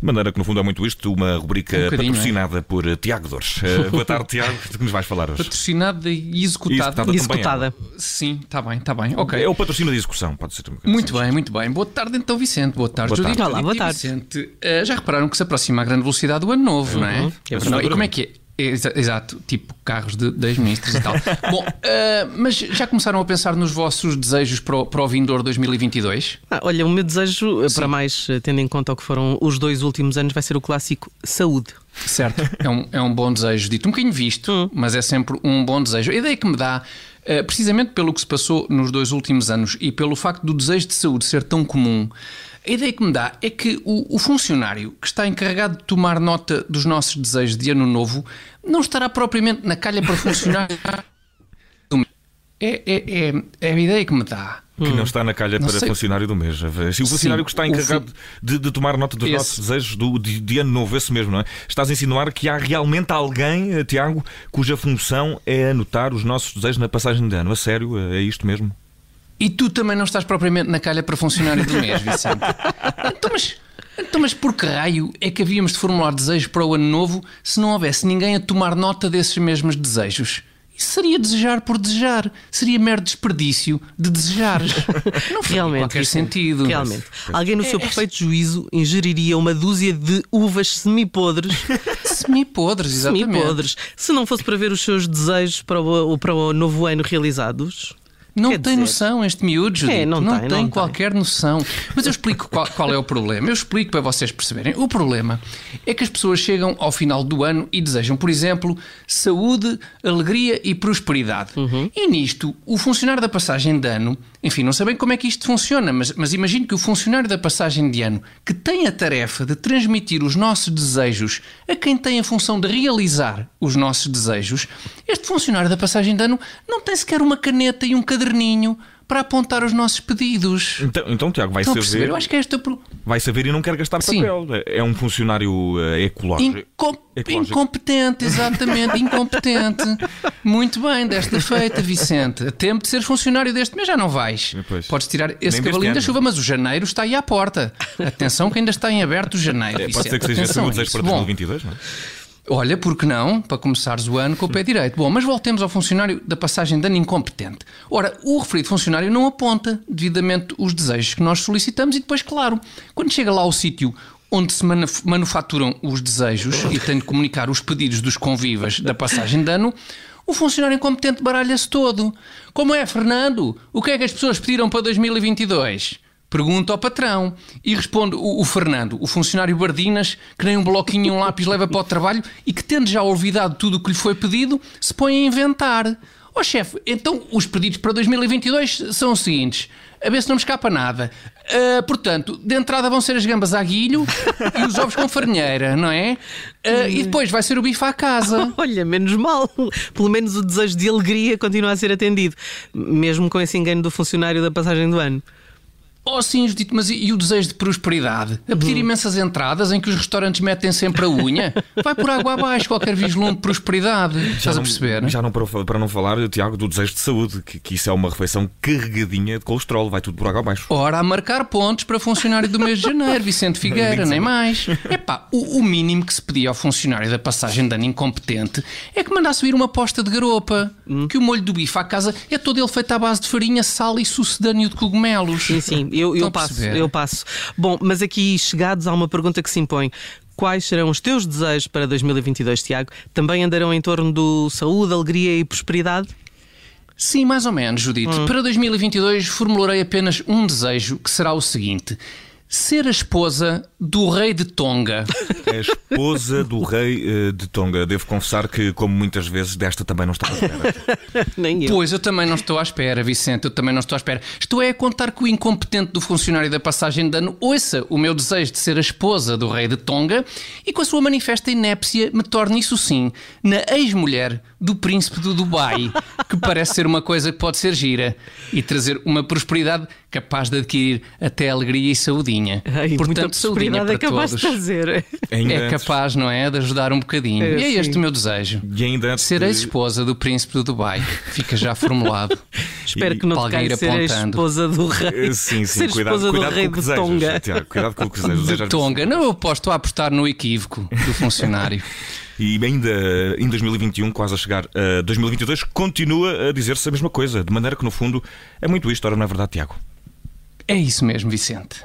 De maneira que, no fundo, é muito isto, uma rubrica Um bocadinho, patrocinada por eh, Tiago Dores. Eh, boa tarde, Tiago. O que nos vais falar hoje? Patrocinada e executada. Executada. Executada. Sim, está bem, está bem. Ok. É o patrocínio de execução, pode ser. Muito assim. bem, muito bem. Boa tarde, então, Vicente. Boa tarde, Boa Judite. Olá, boa e tarde. Vicente, eh, já repararam que se aproxima a grande velocidade do ano novo, não é? verdade. e como é que é? Exa- Exato, tipo carros de 10 ministros e tal. Bom, eh, mas já começaram a pensar nos vossos desejos para o, para o vindouro 2022? Ah, olha, o meu desejo, eh, para mais, eh, tendo em conta o que foram os dois últimos anos, vai ser o clássico saúde. Certo, é um, é um bom desejo, dito um bocadinho visto, mas é sempre um bom desejo. A ideia que me dá, eh, precisamente pelo que se passou nos dois últimos anos e pelo facto do desejo de saúde ser tão comum, a ideia que me dá é que o, o funcionário que está encarregado de tomar nota dos nossos desejos de ano novo não estará propriamente na calha para funcionar. É, é, é, é a ideia que me dá. Que não está na calha Não para sei. funcionário do mês. Se o funcionário Sim, que está encarregado de, de tomar nota dos Esse. nossos desejos do, de, de ano novo, esse mesmo, não é? Estás a insinuar que há realmente alguém, eh, Tiago, cuja função é anotar os nossos desejos na passagem de ano. A sério? Eh, É isto mesmo? E tu também não estás propriamente na calha para funcionário do mês, Vicente. Então, mas, então, mas por que raio é que havíamos de formular desejos para o ano novo se não houvesse ninguém a tomar nota desses mesmos desejos? Isso seria desejar por desejar. Seria mero desperdício de desejares. Não faz qualquer Vicente, sentido. Realmente. Alguém no seu É- é- perfeito juízo ingeriria uma dúzia de uvas semipodres, Semi-podres, exatamente. semipodres, se não fosse para ver os seus desejos para o, para o novo ano realizados. Não Quer tem dizer- noção este miúdo. É, não não tem, tem, não tem. qualquer noção. Mas eu explico qual, qual é o problema. Eu explico para vocês perceberem. O problema é que as pessoas chegam ao final do ano e desejam, por exemplo, saúde, alegria e prosperidade. Uhum. E nisto, o funcionário da passagem de ano, enfim, não sabem como é que isto funciona, mas, mas imagino que o funcionário da passagem de ano, que tem a tarefa de transmitir os nossos desejos a quem tem a função de realizar os nossos desejos, este funcionário da passagem de ano não tem sequer uma caneta e um caderninho para apontar os nossos pedidos. Então, então Tiago, vai Estão saber, Eu acho que é pro... vai saber e não quer gastar Sim. papel. É um funcionário eh, ecológico. Incom- Ecológico. Incompetente, exatamente, incompetente. Muito bem, desta feita, Vicente. Tempo de seres funcionário deste mês já não vais. Pois. Podes tirar esse Nem cavalinho da chuva, mas o janeiro está aí à porta. Atenção que ainda está em aberto o janeiro. É, pode ser que seja esse o desejo para Bom, 2022, não é? Olha, por que não? Para começares o ano com o pé direito. Bom, mas voltemos ao funcionário da passagem de ano incompetente. Ora, o referido funcionário não aponta devidamente os desejos que nós solicitamos e depois, claro, quando chega lá ao sítio onde se manuf- manufaturam os desejos e tem de comunicar os pedidos dos convivas da passagem de ano, o funcionário incompetente baralha-se todo. Como é, Fernando? O que é que as pessoas pediram para 2022? Pergunta ao patrão e responde o, o Fernando, o funcionário Bardinas, que nem um bloquinho e um lápis leva para o trabalho e que, tendo já olvidado tudo o que lhe foi pedido, se põe a inventar. Ó chefe, então os pedidos para 2022 são os seguintes: a ver se não me escapa nada. Ah, portanto, de entrada vão ser as gambas a guilho e os ovos com farinheira, não é? Ah, e depois vai ser o bife à casa. Olha, menos mal. Pelo menos o desejo de alegria continua a ser atendido, mesmo com esse engano do funcionário da passagem do ano. Oh sim, Judito, mas e, e o desejo de prosperidade? A pedir imensas entradas em que os restaurantes metem sempre a unha? Vai por água abaixo qualquer vislumbre de prosperidade. Estás a não- perceber? Já não para, para não falar, Tiago, do desejo de saúde, que, que isso é uma refeição carregadinha de colesterol, vai tudo por água abaixo. Ora, a marcar pontos para funcionário do mês de janeiro, Vicente Figueira, nem mais. Epá, o, o mínimo que se pedia ao funcionário da passagem de ano incompetente é que mandasse vir uma posta de garopa. Que o molho do bife à casa é todo ele feito à base de farinha, sal e sucedâneo de cogumelos. Sim, sim, eu, eu passo, perceber? eu passo. Bom, mas aqui chegados há uma pergunta que se impõe. Quais serão os teus desejos para 2022, Tiago? Também andarão em torno do saúde, alegria e prosperidade? Sim, mais ou menos, Judite. Para 2022 formularei apenas um desejo, que será o seguinte: ser a esposa do rei de Tonga. A esposa do rei eh, de Tonga. Devo confessar que, como muitas vezes, desta também não estava à espera. Nem eu. Pois eu também não estou à espera, Vicente, eu também não estou à espera. Estou é a contar que o incompetente do funcionário da passagem de ano ouça o meu desejo de ser a esposa do rei de Tonga e com a sua manifesta inépcia me torne isso sim na ex-mulher do príncipe do Dubai, que parece ser uma coisa que pode ser gira e trazer uma prosperidade capaz de adquirir até alegria e saudinha. Ai, muita Portanto, saudinha para é capaz todos. de trazer. Ainda É antes- capaz, não é? De ajudar um bocadinho. É, e é sim. este o meu desejo. E ainda antes Ser de- ex-esposa do príncipe do Dubai. Fica já formulado. Espero E- que não te Alguém caia ir ser a apontando. esposa do rei. Eh, Sim, sim, Ser cuidado, esposa cuidado do rei com o que de Tonga. Tiago, cuidado com o que desejas. De Tonga. Não, eu posso, estou a apostar no equívoco do funcionário. E ainda em 2021, quase a chegar a 2022, continua a dizer-se a mesma coisa, de maneira que, no fundo, é muito isto, ora não é verdade, Tiago? É isso mesmo, Vicente.